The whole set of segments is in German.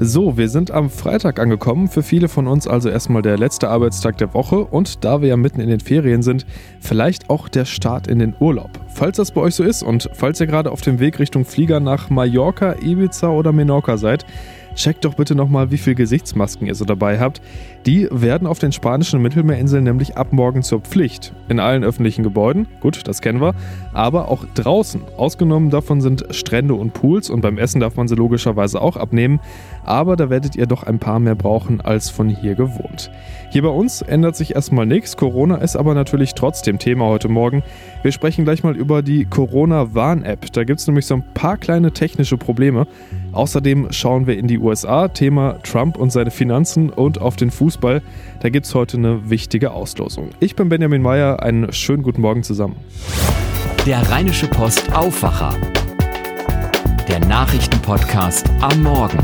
So, wir sind am Freitag angekommen. Für viele von uns also erstmal der letzte Arbeitstag der Woche und da wir ja mitten in den Ferien sind, vielleicht auch der Start in den Urlaub. Falls das bei euch so ist und falls ihr gerade auf dem Weg Richtung Flieger nach Mallorca, Ibiza oder Menorca seid, checkt doch bitte nochmal, wie viel Gesichtsmasken ihr so dabei habt. Die werden auf den spanischen Mittelmeerinseln nämlich ab morgen zur Pflicht. In allen öffentlichen Gebäuden, gut, das kennen wir, aber auch draußen. Ausgenommen davon sind Strände und Pools und beim Essen darf man sie logischerweise auch abnehmen, aber da werdet ihr doch ein paar mehr brauchen als von hier gewohnt. Hier bei uns ändert sich erstmal nichts, Corona ist aber natürlich trotzdem Thema heute Morgen. Wir sprechen gleich mal über die Corona-Warn-App. Da gibt es nämlich so ein paar kleine technische Probleme. Außerdem schauen wir in die USA, Thema Trump und seine Finanzen und auf den Fußball. Da gibt es heute eine wichtige Auslosung. Ich bin Benjamin Meyer, einen schönen guten Morgen zusammen. Der Rheinische Post Aufwacher. Der Nachrichtenpodcast am Morgen.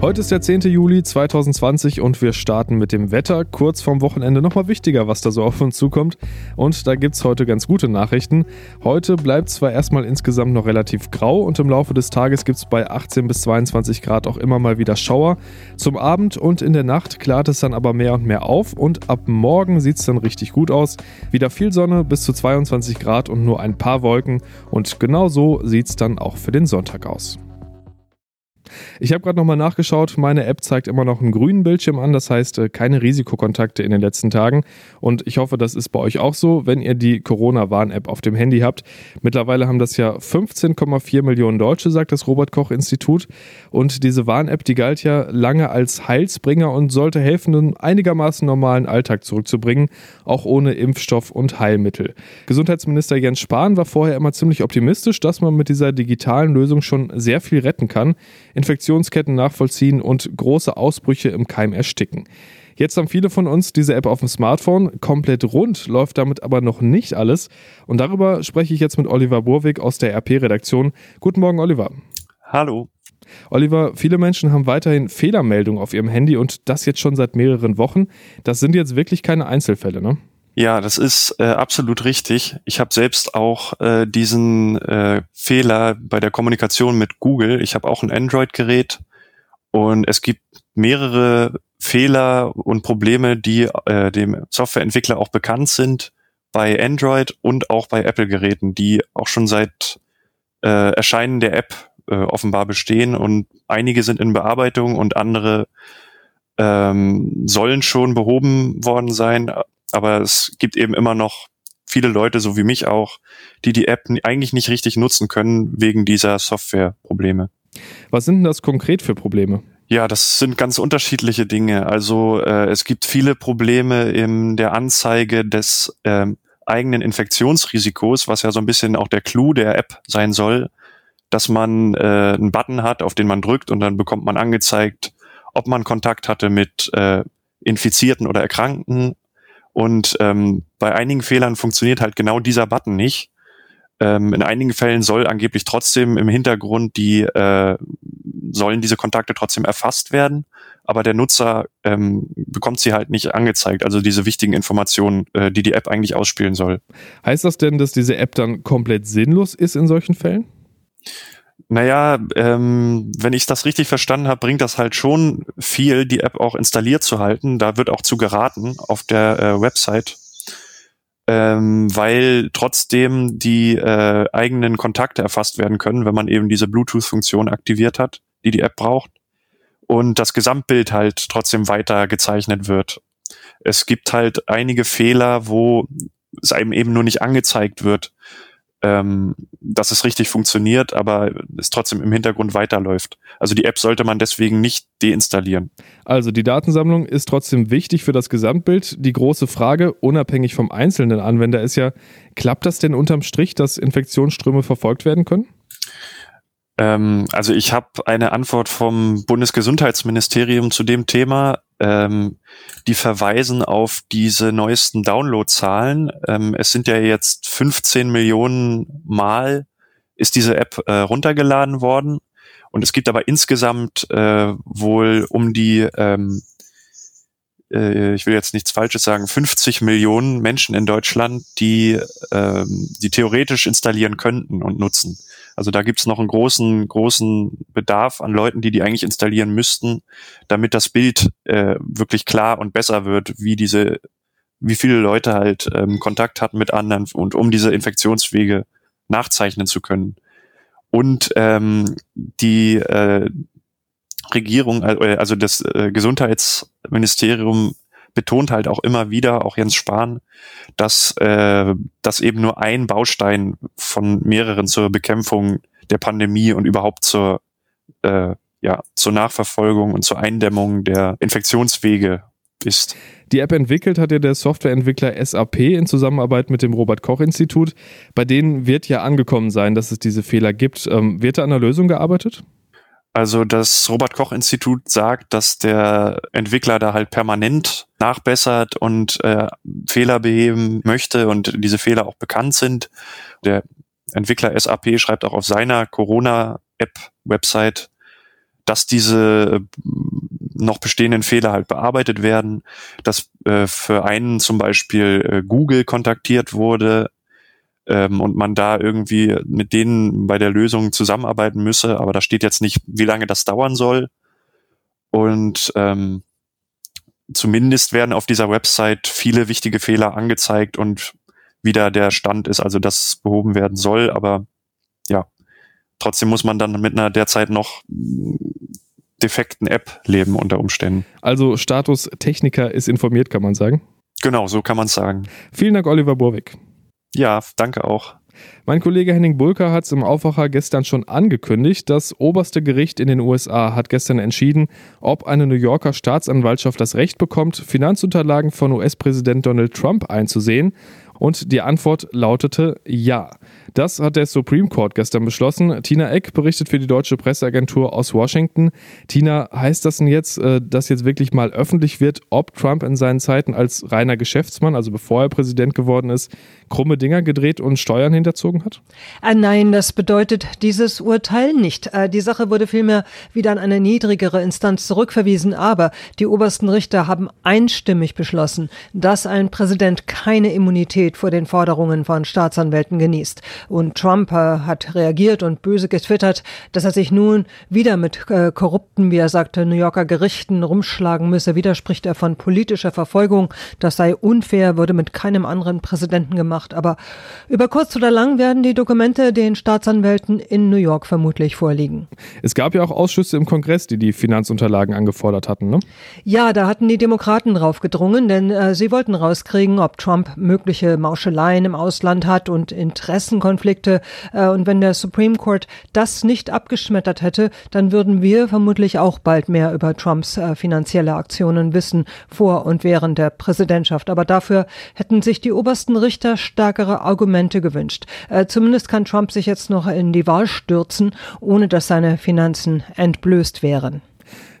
Heute ist der 10. Juli 2020 und wir starten mit dem Wetter. Kurz vorm Wochenende nochmal wichtiger, was da so auf uns zukommt. Und da gibt es heute ganz gute Nachrichten. Heute bleibt zwar erstmal insgesamt noch relativ grau und im Laufe des Tages gibt es bei 18 bis 22 Grad auch immer mal wieder Schauer. Zum Abend und in der Nacht klart es dann aber mehr und mehr auf und ab morgen sieht es dann richtig gut aus. Wieder viel Sonne bis zu 22 Grad und nur ein paar Wolken. Und genau so sieht es dann auch für den Sonntag aus. Ich habe gerade nochmal nachgeschaut, meine App zeigt immer noch einen grünen Bildschirm an, das heißt äh, keine Risikokontakte in den letzten Tagen. Und ich hoffe, das ist bei euch auch so, wenn ihr die Corona-Warn-App auf dem Handy habt. Mittlerweile haben das ja 15,4 Millionen Deutsche, sagt das Robert-Koch-Institut. Und diese Warn-App, die galt ja lange als Heilsbringer und sollte helfen, einen einigermaßen normalen Alltag zurückzubringen, auch ohne Impfstoff und Heilmittel. Gesundheitsminister Jens Spahn war vorher immer ziemlich optimistisch, dass man mit dieser digitalen Lösung schon sehr viel retten kann. Infektionsketten nachvollziehen und große Ausbrüche im Keim ersticken. Jetzt haben viele von uns diese App auf dem Smartphone. Komplett rund läuft damit aber noch nicht alles. Und darüber spreche ich jetzt mit Oliver Burwig aus der RP-Redaktion. Guten Morgen, Oliver. Hallo. Oliver, viele Menschen haben weiterhin Fehlermeldungen auf ihrem Handy und das jetzt schon seit mehreren Wochen. Das sind jetzt wirklich keine Einzelfälle, ne? Ja, das ist äh, absolut richtig. Ich habe selbst auch äh, diesen äh, Fehler bei der Kommunikation mit Google. Ich habe auch ein Android-Gerät und es gibt mehrere Fehler und Probleme, die äh, dem Softwareentwickler auch bekannt sind bei Android und auch bei Apple-Geräten, die auch schon seit äh, Erscheinen der App äh, offenbar bestehen und einige sind in Bearbeitung und andere ähm, sollen schon behoben worden sein, aber es gibt eben immer noch viele Leute, so wie mich auch, die die App eigentlich nicht richtig nutzen können wegen dieser Softwareprobleme. Was sind denn das konkret für Probleme? Ja, das sind ganz unterschiedliche Dinge. Also äh, es gibt viele Probleme in der Anzeige des äh, eigenen Infektionsrisikos, was ja so ein bisschen auch der Clou der App sein soll, dass man äh, einen Button hat, auf den man drückt und dann bekommt man angezeigt, ob man Kontakt hatte mit äh, Infizierten oder Erkrankten und ähm, bei einigen Fehlern funktioniert halt genau dieser Button nicht. Ähm, in einigen Fällen soll angeblich trotzdem im Hintergrund die äh, sollen diese Kontakte trotzdem erfasst werden, aber der Nutzer ähm, bekommt sie halt nicht angezeigt, also diese wichtigen Informationen, äh, die die App eigentlich ausspielen soll. Heißt das denn, dass diese App dann komplett sinnlos ist in solchen Fällen? Naja, ähm, wenn ich das richtig verstanden habe, bringt das halt schon viel, die App auch installiert zu halten. Da wird auch zu geraten auf der äh, Website, ähm, weil trotzdem die äh, eigenen Kontakte erfasst werden können, wenn man eben diese Bluetooth-Funktion aktiviert hat, die die App braucht. Und das Gesamtbild halt trotzdem weiter gezeichnet wird. Es gibt halt einige Fehler, wo es einem eben nur nicht angezeigt wird ähm, dass es richtig funktioniert, aber es trotzdem im Hintergrund weiterläuft. Also die App sollte man deswegen nicht deinstallieren. Also die Datensammlung ist trotzdem wichtig für das Gesamtbild. Die große Frage, unabhängig vom einzelnen Anwender, ist ja, klappt das denn unterm Strich, dass Infektionsströme verfolgt werden können? Ähm, also ich habe eine Antwort vom Bundesgesundheitsministerium zu dem Thema. Ähm, die verweisen auf diese neuesten Downloadzahlen. Ähm, es sind ja jetzt 15 Millionen Mal ist diese App äh, runtergeladen worden. Und es gibt aber insgesamt äh, wohl um die ähm, äh, ich will jetzt nichts Falsches sagen, 50 Millionen Menschen in Deutschland, die ähm, die theoretisch installieren könnten und nutzen. Also da gibt's noch einen großen, großen Bedarf an Leuten, die die eigentlich installieren müssten, damit das Bild äh, wirklich klar und besser wird, wie diese, wie viele Leute halt ähm, Kontakt hatten mit anderen und um diese Infektionswege nachzeichnen zu können. Und ähm, die äh, Regierung, äh, also das äh, Gesundheitsministerium betont halt auch immer wieder, auch Jens Spahn, dass äh, das eben nur ein Baustein von mehreren zur Bekämpfung der Pandemie und überhaupt zur äh, ja zur Nachverfolgung und zur Eindämmung der Infektionswege ist. Die App entwickelt hat ja der Softwareentwickler SAP in Zusammenarbeit mit dem Robert Koch Institut. Bei denen wird ja angekommen sein, dass es diese Fehler gibt. Ähm, wird da an der Lösung gearbeitet? Also das Robert Koch Institut sagt, dass der Entwickler da halt permanent nachbessert und äh, Fehler beheben möchte und diese Fehler auch bekannt sind. Der Entwickler SAP schreibt auch auf seiner Corona-App-Website, dass diese äh, noch bestehenden Fehler halt bearbeitet werden, dass äh, für einen zum Beispiel äh, Google kontaktiert wurde, ähm, und man da irgendwie mit denen bei der Lösung zusammenarbeiten müsse. Aber da steht jetzt nicht, wie lange das dauern soll. Und ähm, zumindest werden auf dieser Website viele wichtige Fehler angezeigt und wieder der Stand ist, also dass behoben werden soll. Aber ja, trotzdem muss man dann mit einer derzeit noch defekten App leben unter Umständen. Also Status Techniker ist informiert, kann man sagen. Genau, so kann man es sagen. Vielen Dank, Oliver Burwick. Ja, danke auch. Mein Kollege Henning Bulker hat es im Aufwacher gestern schon angekündigt. Das oberste Gericht in den USA hat gestern entschieden, ob eine New Yorker Staatsanwaltschaft das Recht bekommt, Finanzunterlagen von US-Präsident Donald Trump einzusehen. Und die Antwort lautete ja. Das hat der Supreme Court gestern beschlossen. Tina Eck berichtet für die deutsche Presseagentur aus Washington. Tina, heißt das denn jetzt, äh, dass jetzt wirklich mal öffentlich wird, ob Trump in seinen Zeiten als reiner Geschäftsmann, also bevor er Präsident geworden ist, krumme Dinger gedreht und Steuern hinterzogen hat? Äh, nein, das bedeutet dieses Urteil nicht. Äh, die Sache wurde vielmehr wieder an eine niedrigere Instanz zurückverwiesen, aber die obersten Richter haben einstimmig beschlossen, dass ein Präsident keine Immunität vor den Forderungen von Staatsanwälten genießt. Und Trump äh, hat reagiert und böse getwittert, dass er sich nun wieder mit äh, korrupten, wie er sagte, New Yorker Gerichten rumschlagen müsse. Widerspricht er von politischer Verfolgung. Das sei unfair, würde mit keinem anderen Präsidenten gemacht. Aber über kurz oder lang werden die Dokumente den Staatsanwälten in New York vermutlich vorliegen. Es gab ja auch Ausschüsse im Kongress, die die Finanzunterlagen angefordert hatten, ne? Ja, da hatten die Demokraten drauf gedrungen, denn äh, sie wollten rauskriegen, ob Trump mögliche Mauscheleien im Ausland hat und Interessen Konflikte. Äh, und wenn der Supreme Court das nicht abgeschmettert hätte, dann würden wir vermutlich auch bald mehr über Trumps äh, finanzielle Aktionen wissen, vor und während der Präsidentschaft. Aber dafür hätten sich die obersten Richter stärkere Argumente gewünscht. Äh, zumindest kann Trump sich jetzt noch in die Wahl stürzen, ohne dass seine Finanzen entblößt wären.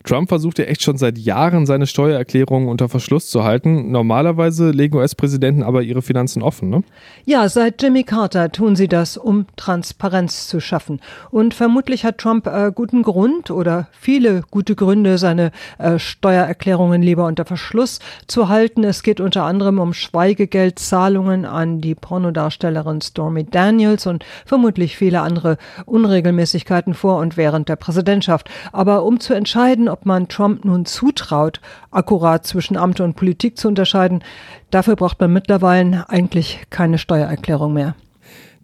Trump versucht ja echt schon seit Jahren, seine Steuererklärungen unter Verschluss zu halten. Normalerweise legen US-Präsidenten aber ihre Finanzen offen, ne? Ja, seit Jimmy Carter tun sie das, um Transparenz zu schaffen. Und vermutlich hat Trump äh, guten Grund oder viele gute Gründe, seine äh, Steuererklärungen lieber unter Verschluss zu halten. Es geht unter anderem um Schweigegeldzahlungen an die Pornodarstellerin Stormy Daniels und vermutlich viele andere Unregelmäßigkeiten vor und während der Präsidentschaft. Aber um zu entscheiden, ob man Trump nun zutraut, akkurat zwischen Amt und Politik zu unterscheiden, dafür braucht man mittlerweile eigentlich keine Steuererklärung mehr.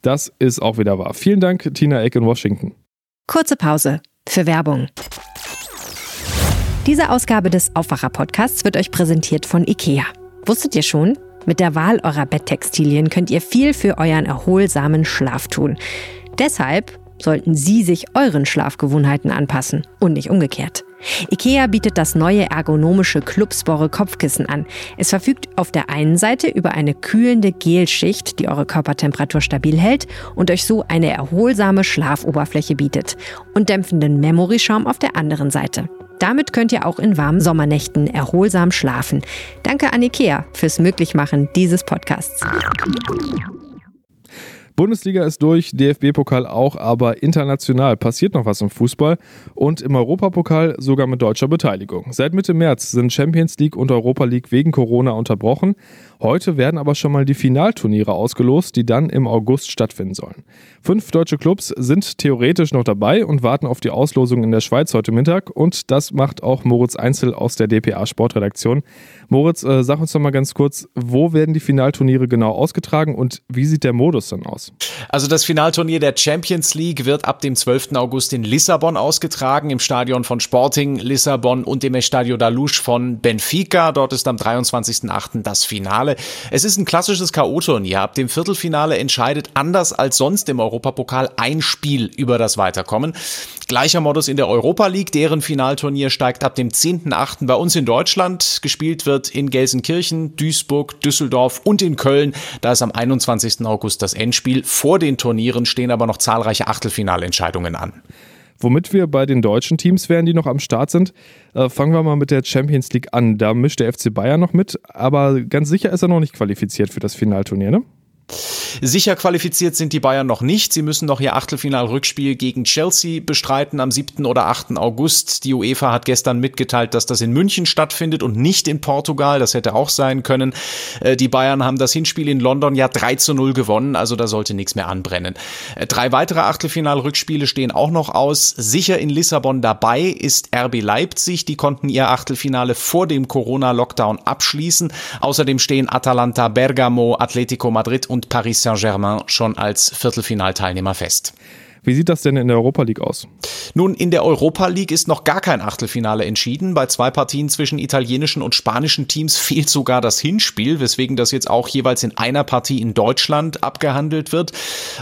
Das ist auch wieder wahr. Vielen Dank, Tina Eck in Washington. Kurze Pause für Werbung. Diese Ausgabe des Aufwacher-Podcasts wird euch präsentiert von IKEA. Wusstet ihr schon? Mit der Wahl eurer Betttextilien könnt ihr viel für euren erholsamen Schlaf tun. Deshalb sollten Sie sich euren Schlafgewohnheiten anpassen und nicht umgekehrt. IKEA bietet das neue ergonomische Clubspore Kopfkissen an. Es verfügt auf der einen Seite über eine kühlende Gelschicht, die eure Körpertemperatur stabil hält und euch so eine erholsame Schlafoberfläche bietet und dämpfenden Memory-Schaum auf der anderen Seite. Damit könnt ihr auch in warmen Sommernächten erholsam schlafen. Danke an IKEA fürs Möglichmachen dieses Podcasts. Bundesliga ist durch, DFB-Pokal auch, aber international passiert noch was im Fußball und im Europapokal sogar mit deutscher Beteiligung. Seit Mitte März sind Champions League und Europa League wegen Corona unterbrochen. Heute werden aber schon mal die Finalturniere ausgelost, die dann im August stattfinden sollen. Fünf deutsche Clubs sind theoretisch noch dabei und warten auf die Auslosung in der Schweiz heute Mittag und das macht auch Moritz Einzel aus der DPA Sportredaktion. Moritz, äh, sag uns doch mal ganz kurz, wo werden die Finalturniere genau ausgetragen und wie sieht der Modus dann aus? Also das Finalturnier der Champions League wird ab dem 12. August in Lissabon ausgetragen, im Stadion von Sporting Lissabon und dem Estadio da Luz von Benfica. Dort ist am 23.08. das Finale. Es ist ein klassisches K.O.-Turnier. Ab dem Viertelfinale entscheidet anders als sonst im Europapokal ein Spiel über das Weiterkommen. Gleicher Modus in der Europa League, deren Finalturnier steigt ab dem 10.8. bei uns in Deutschland. Gespielt wird in Gelsenkirchen, Duisburg, Düsseldorf und in Köln. Da ist am 21. August das Endspiel. Vor den Turnieren stehen aber noch zahlreiche Achtelfinalentscheidungen an. Womit wir bei den deutschen Teams wären, die noch am Start sind, äh, fangen wir mal mit der Champions League an. Da mischt der FC Bayern noch mit, aber ganz sicher ist er noch nicht qualifiziert für das Finalturnier, ne? Sicher qualifiziert sind die Bayern noch nicht. Sie müssen noch ihr Achtelfinal-Rückspiel gegen Chelsea bestreiten am 7. oder 8. August. Die UEFA hat gestern mitgeteilt, dass das in München stattfindet und nicht in Portugal. Das hätte auch sein können. Äh, die Bayern haben das Hinspiel in London ja 3 zu 0 gewonnen, also da sollte nichts mehr anbrennen. Äh, drei weitere Achtelfinal-Rückspiele stehen auch noch aus. Sicher in Lissabon dabei ist RB Leipzig. Die konnten ihr Achtelfinale vor dem Corona-Lockdown abschließen. Außerdem stehen Atalanta Bergamo, Atletico Madrid und Paris Saint-Germain schon als Viertelfinalteilnehmer fest. Wie sieht das denn in der Europa League aus? Nun, in der Europa League ist noch gar kein Achtelfinale entschieden. Bei zwei Partien zwischen italienischen und spanischen Teams fehlt sogar das Hinspiel, weswegen das jetzt auch jeweils in einer Partie in Deutschland abgehandelt wird.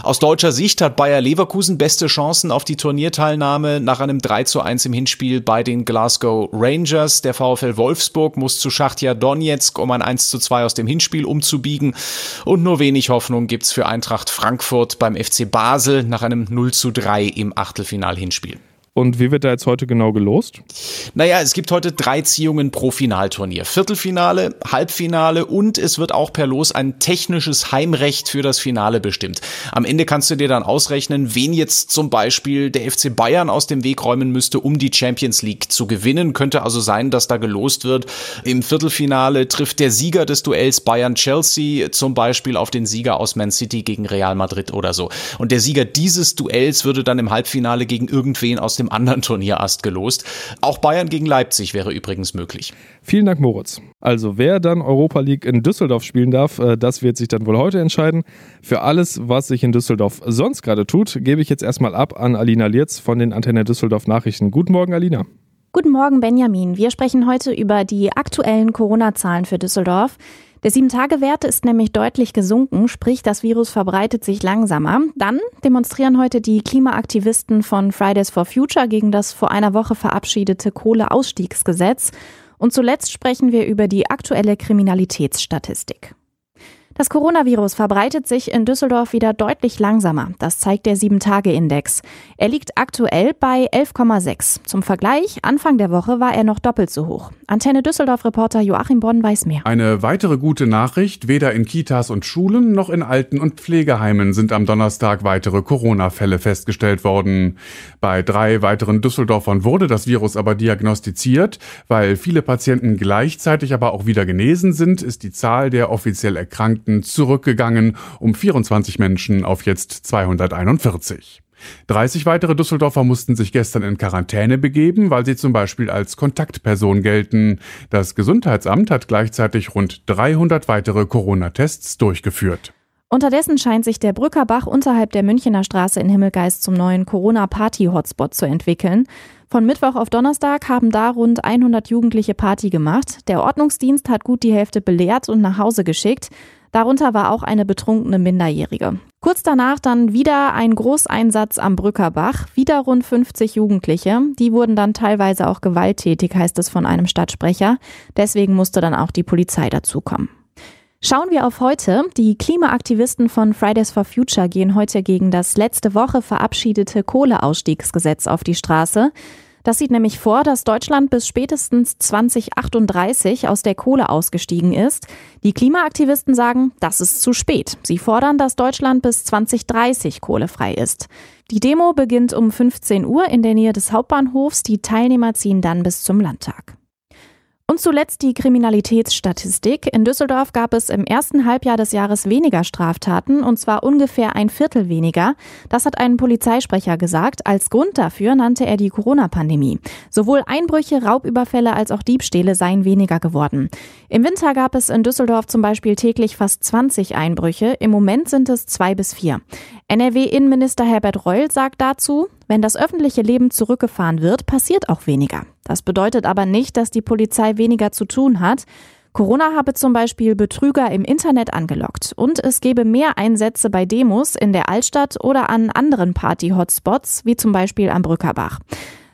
Aus deutscher Sicht hat Bayer Leverkusen beste Chancen auf die Turnierteilnahme nach einem 3 zu 1 im Hinspiel bei den Glasgow Rangers. Der VfL Wolfsburg muss zu Schachtja Donetsk, um ein 1 zu 2 aus dem Hinspiel umzubiegen. Und nur wenig Hoffnung gibt's für Eintracht Frankfurt beim FC Basel nach einem 0 zu 3 im Achtelfinal-Hinspiel. Und wie wird da jetzt heute genau gelost? Naja, es gibt heute drei Ziehungen pro Finalturnier. Viertelfinale, Halbfinale und es wird auch per Los ein technisches Heimrecht für das Finale bestimmt. Am Ende kannst du dir dann ausrechnen, wen jetzt zum Beispiel der FC Bayern aus dem Weg räumen müsste, um die Champions League zu gewinnen. Könnte also sein, dass da gelost wird. Im Viertelfinale trifft der Sieger des Duells Bayern-Chelsea zum Beispiel auf den Sieger aus Man City gegen Real Madrid oder so. Und der Sieger dieses Duells würde dann im Halbfinale gegen irgendwen aus dem dem anderen Turnierast gelost. Auch Bayern gegen Leipzig wäre übrigens möglich. Vielen Dank, Moritz. Also wer dann Europa League in Düsseldorf spielen darf, äh, das wird sich dann wohl heute entscheiden. Für alles, was sich in Düsseldorf sonst gerade tut, gebe ich jetzt erstmal ab an Alina Lierz von den Antenne Düsseldorf Nachrichten. Guten Morgen, Alina. Guten Morgen, Benjamin. Wir sprechen heute über die aktuellen Corona-Zahlen für Düsseldorf. Der Sieben-Tage-Wert ist nämlich deutlich gesunken, sprich das Virus verbreitet sich langsamer. Dann demonstrieren heute die Klimaaktivisten von Fridays for Future gegen das vor einer Woche verabschiedete Kohleausstiegsgesetz. Und zuletzt sprechen wir über die aktuelle Kriminalitätsstatistik. Das Coronavirus verbreitet sich in Düsseldorf wieder deutlich langsamer. Das zeigt der 7-Tage-Index. Er liegt aktuell bei 11,6. Zum Vergleich, Anfang der Woche war er noch doppelt so hoch. Antenne Düsseldorf-Reporter Joachim Bonn weiß mehr. Eine weitere gute Nachricht, weder in Kitas und Schulen noch in Alten- und Pflegeheimen sind am Donnerstag weitere Corona-Fälle festgestellt worden. Bei drei weiteren Düsseldorfern wurde das Virus aber diagnostiziert. Weil viele Patienten gleichzeitig aber auch wieder genesen sind, ist die Zahl der offiziell Erkrankten Erkrankten zurückgegangen um 24 Menschen auf jetzt 241. 30 weitere Düsseldorfer mussten sich gestern in Quarantäne begeben, weil sie zum Beispiel als Kontaktperson gelten. Das Gesundheitsamt hat gleichzeitig rund 300 weitere Corona-Tests durchgeführt. Unterdessen scheint sich der Brückerbach unterhalb der Münchener Straße in Himmelgeist zum neuen Corona-Party-Hotspot zu entwickeln. Von Mittwoch auf Donnerstag haben da rund 100 Jugendliche Party gemacht. Der Ordnungsdienst hat gut die Hälfte belehrt und nach Hause geschickt. Darunter war auch eine betrunkene Minderjährige. Kurz danach dann wieder ein Großeinsatz am Brückerbach, wieder rund 50 Jugendliche. Die wurden dann teilweise auch gewalttätig, heißt es von einem Stadtsprecher. Deswegen musste dann auch die Polizei dazukommen. Schauen wir auf heute. Die Klimaaktivisten von Fridays for Future gehen heute gegen das letzte Woche verabschiedete Kohleausstiegsgesetz auf die Straße. Das sieht nämlich vor, dass Deutschland bis spätestens 2038 aus der Kohle ausgestiegen ist. Die Klimaaktivisten sagen, das ist zu spät. Sie fordern, dass Deutschland bis 2030 kohlefrei ist. Die Demo beginnt um 15 Uhr in der Nähe des Hauptbahnhofs. Die Teilnehmer ziehen dann bis zum Landtag. Und zuletzt die Kriminalitätsstatistik. In Düsseldorf gab es im ersten Halbjahr des Jahres weniger Straftaten, und zwar ungefähr ein Viertel weniger. Das hat ein Polizeisprecher gesagt. Als Grund dafür nannte er die Corona-Pandemie. Sowohl Einbrüche, Raubüberfälle als auch Diebstähle seien weniger geworden. Im Winter gab es in Düsseldorf zum Beispiel täglich fast 20 Einbrüche. Im Moment sind es zwei bis vier. NRW-Innenminister Herbert Reul sagt dazu, wenn das öffentliche Leben zurückgefahren wird, passiert auch weniger. Das bedeutet aber nicht, dass die Polizei weniger zu tun hat. Corona habe zum Beispiel Betrüger im Internet angelockt und es gebe mehr Einsätze bei Demos in der Altstadt oder an anderen Party-Hotspots, wie zum Beispiel am Brückerbach.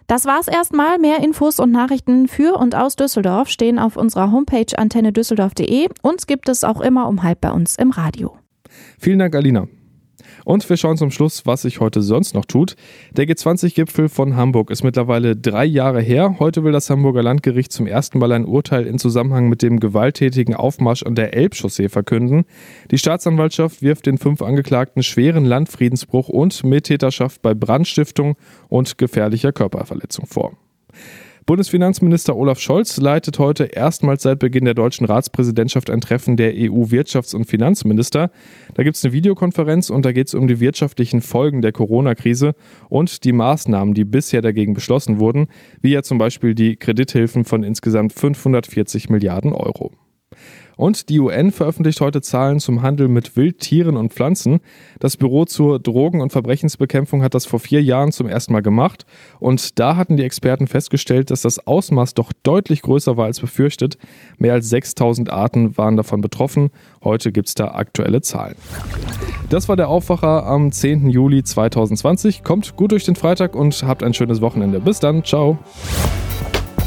Das war's erstmal. Mehr Infos und Nachrichten für und aus Düsseldorf stehen auf unserer Homepage antennedüsseldorf.de. und gibt es auch immer um halb bei uns im Radio. Vielen Dank, Alina. Und wir schauen zum Schluss, was sich heute sonst noch tut. Der G20-Gipfel von Hamburg ist mittlerweile drei Jahre her. Heute will das Hamburger Landgericht zum ersten Mal ein Urteil in Zusammenhang mit dem gewalttätigen Aufmarsch an der Elbchaussee verkünden. Die Staatsanwaltschaft wirft den fünf Angeklagten schweren Landfriedensbruch und Mittäterschaft bei Brandstiftung und gefährlicher Körperverletzung vor. Bundesfinanzminister Olaf Scholz leitet heute erstmals seit Beginn der deutschen Ratspräsidentschaft ein Treffen der EU-Wirtschafts- und Finanzminister. Da gibt es eine Videokonferenz und da geht es um die wirtschaftlichen Folgen der Corona-Krise und die Maßnahmen, die bisher dagegen beschlossen wurden, wie ja zum Beispiel die Kredithilfen von insgesamt 540 Milliarden Euro. Und die UN veröffentlicht heute Zahlen zum Handel mit Wildtieren und Pflanzen. Das Büro zur Drogen- und Verbrechensbekämpfung hat das vor vier Jahren zum ersten Mal gemacht. Und da hatten die Experten festgestellt, dass das Ausmaß doch deutlich größer war als befürchtet. Mehr als 6000 Arten waren davon betroffen. Heute gibt es da aktuelle Zahlen. Das war der Aufwacher am 10. Juli 2020. Kommt gut durch den Freitag und habt ein schönes Wochenende. Bis dann. Ciao.